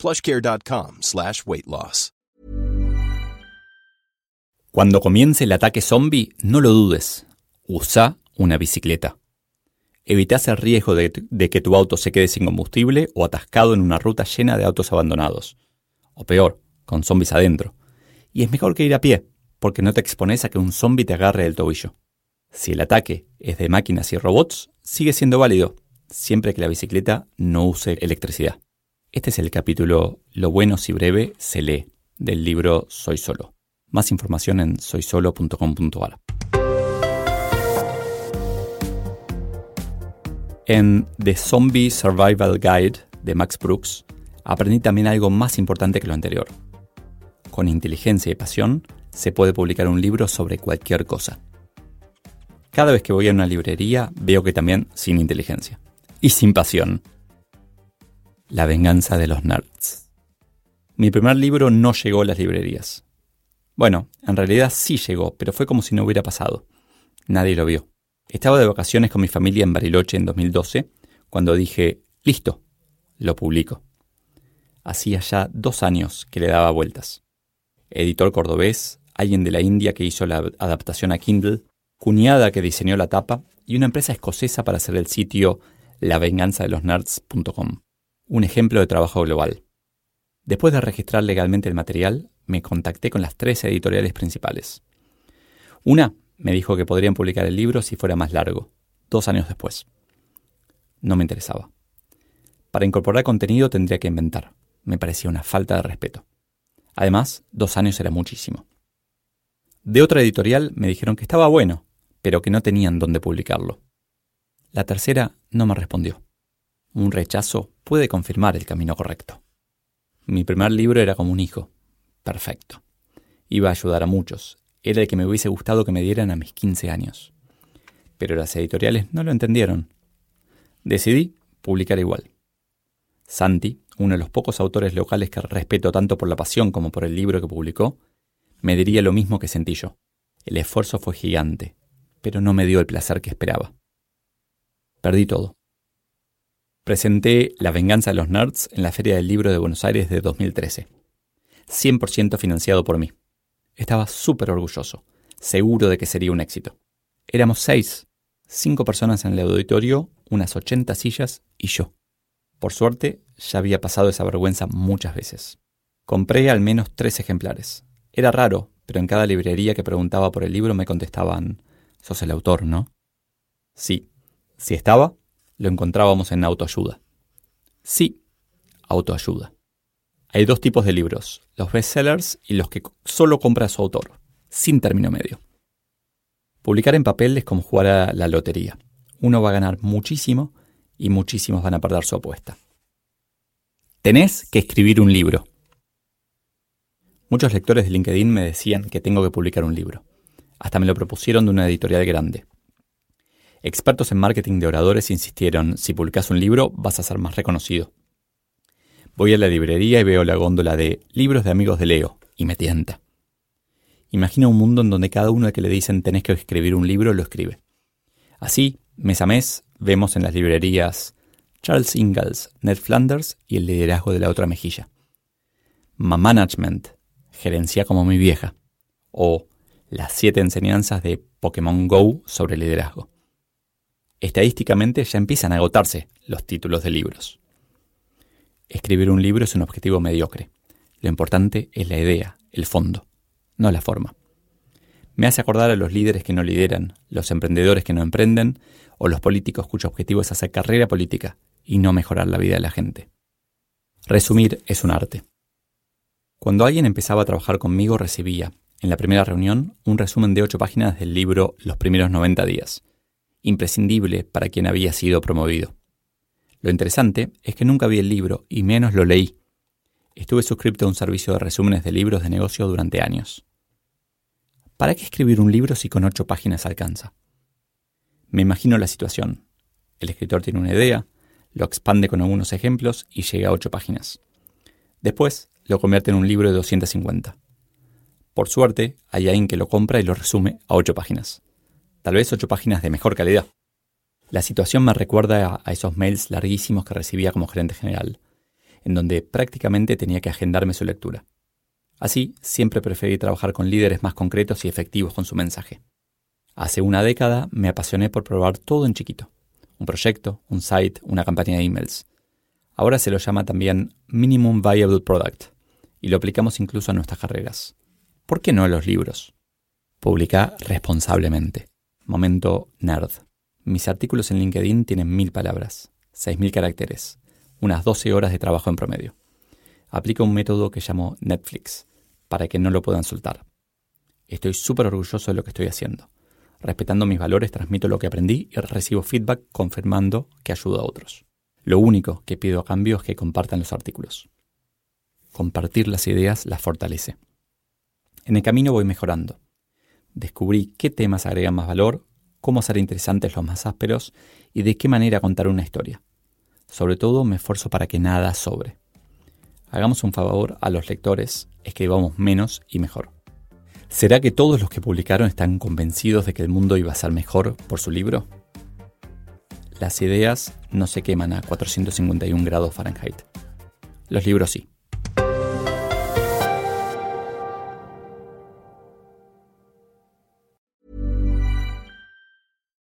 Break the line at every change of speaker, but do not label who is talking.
plushcare.com slash weight loss.
Cuando comience el ataque zombie, no lo dudes. Usa una bicicleta. Evita el riesgo de, de que tu auto se quede sin combustible o atascado en una ruta llena de autos abandonados. O peor, con zombies adentro. Y es mejor que ir a pie, porque no te expones a que un zombie te agarre el tobillo. Si el ataque es de máquinas y robots, sigue siendo válido, siempre que la bicicleta no use electricidad. Este es el capítulo Lo bueno si breve se lee del libro Soy Solo. Más información en soysolo.com.ar. En The Zombie Survival Guide de Max Brooks, aprendí también algo más importante que lo anterior. Con inteligencia y pasión, se puede publicar un libro sobre cualquier cosa. Cada vez que voy a una librería veo que también sin inteligencia. Y sin pasión. La venganza de los nerds. Mi primer libro no llegó a las librerías. Bueno, en realidad sí llegó, pero fue como si no hubiera pasado. Nadie lo vio. Estaba de vacaciones con mi familia en Bariloche en 2012, cuando dije, listo, lo publico. Hacía ya dos años que le daba vueltas. Editor cordobés, alguien de la India que hizo la adaptación a Kindle, cuñada que diseñó la tapa y una empresa escocesa para hacer el sitio lavenganzadelosnerds.com un ejemplo de trabajo global. Después de registrar legalmente el material, me contacté con las tres editoriales principales. Una me dijo que podrían publicar el libro si fuera más largo, dos años después. No me interesaba. Para incorporar contenido tendría que inventar. Me parecía una falta de respeto. Además, dos años era muchísimo. De otra editorial me dijeron que estaba bueno, pero que no tenían dónde publicarlo. La tercera no me respondió. Un rechazo puede confirmar el camino correcto. Mi primer libro era como un hijo. Perfecto. Iba a ayudar a muchos. Era el que me hubiese gustado que me dieran a mis 15 años. Pero las editoriales no lo entendieron. Decidí publicar igual. Santi, uno de los pocos autores locales que respeto tanto por la pasión como por el libro que publicó, me diría lo mismo que sentí yo. El esfuerzo fue gigante, pero no me dio el placer que esperaba. Perdí todo. Presenté La venganza de los nerds en la Feria del Libro de Buenos Aires de 2013. 100% financiado por mí. Estaba súper orgulloso, seguro de que sería un éxito. Éramos seis, cinco personas en el auditorio, unas 80 sillas y yo. Por suerte, ya había pasado esa vergüenza muchas veces. Compré al menos tres ejemplares. Era raro, pero en cada librería que preguntaba por el libro me contestaban, sos el autor, ¿no? Sí. Si estaba, lo encontrábamos en autoayuda. Sí, autoayuda. Hay dos tipos de libros, los bestsellers y los que solo compra su autor, sin término medio. Publicar en papel es como jugar a la lotería. Uno va a ganar muchísimo y muchísimos van a perder su apuesta. Tenés que escribir un libro. Muchos lectores de LinkedIn me decían que tengo que publicar un libro. Hasta me lo propusieron de una editorial grande. Expertos en marketing de oradores insistieron, si publicas un libro vas a ser más reconocido. Voy a la librería y veo la góndola de libros de amigos de Leo, y me tienta. Imagina un mundo en donde cada uno de que le dicen tenés que escribir un libro lo escribe. Así, mes a mes, vemos en las librerías Charles Ingalls, Ned Flanders y el liderazgo de la otra mejilla. Ma Management, gerencia como mi vieja. O las siete enseñanzas de Pokémon Go sobre liderazgo estadísticamente ya empiezan a agotarse los títulos de libros. Escribir un libro es un objetivo mediocre. Lo importante es la idea, el fondo, no la forma. Me hace acordar a los líderes que no lideran, los emprendedores que no emprenden o los políticos cuyo objetivo es hacer carrera política y no mejorar la vida de la gente. Resumir es un arte. Cuando alguien empezaba a trabajar conmigo recibía, en la primera reunión, un resumen de ocho páginas del libro Los primeros 90 días, imprescindible para quien había sido promovido. Lo interesante es que nunca vi el libro y menos lo leí. Estuve suscrito a un servicio de resúmenes de libros de negocio durante años. ¿Para qué escribir un libro si con ocho páginas alcanza? Me imagino la situación. El escritor tiene una idea, lo expande con algunos ejemplos y llega a ocho páginas. Después lo convierte en un libro de 250. Por suerte, hay alguien que lo compra y lo resume a ocho páginas. Tal vez ocho páginas de mejor calidad. La situación me recuerda a esos mails larguísimos que recibía como gerente general, en donde prácticamente tenía que agendarme su lectura. Así, siempre preferí trabajar con líderes más concretos y efectivos con su mensaje. Hace una década me apasioné por probar todo en chiquito. Un proyecto, un site, una campaña de emails. Ahora se lo llama también Minimum Viable Product, y lo aplicamos incluso a nuestras carreras. ¿Por qué no a los libros? Publica responsablemente. Momento nerd. Mis artículos en LinkedIn tienen mil palabras, seis mil caracteres, unas 12 horas de trabajo en promedio. Aplico un método que llamo Netflix, para que no lo puedan soltar. Estoy súper orgulloso de lo que estoy haciendo. Respetando mis valores, transmito lo que aprendí y recibo feedback confirmando que ayudo a otros. Lo único que pido a cambio es que compartan los artículos. Compartir las ideas las fortalece. En el camino voy mejorando. Descubrí qué temas agregan más valor, cómo hacer interesantes los más ásperos y de qué manera contar una historia. Sobre todo me esfuerzo para que nada sobre. Hagamos un favor a los lectores, escribamos menos y mejor. ¿Será que todos los que publicaron están convencidos de que el mundo iba a ser mejor por su libro? Las ideas no se queman a 451 grados Fahrenheit. Los libros sí.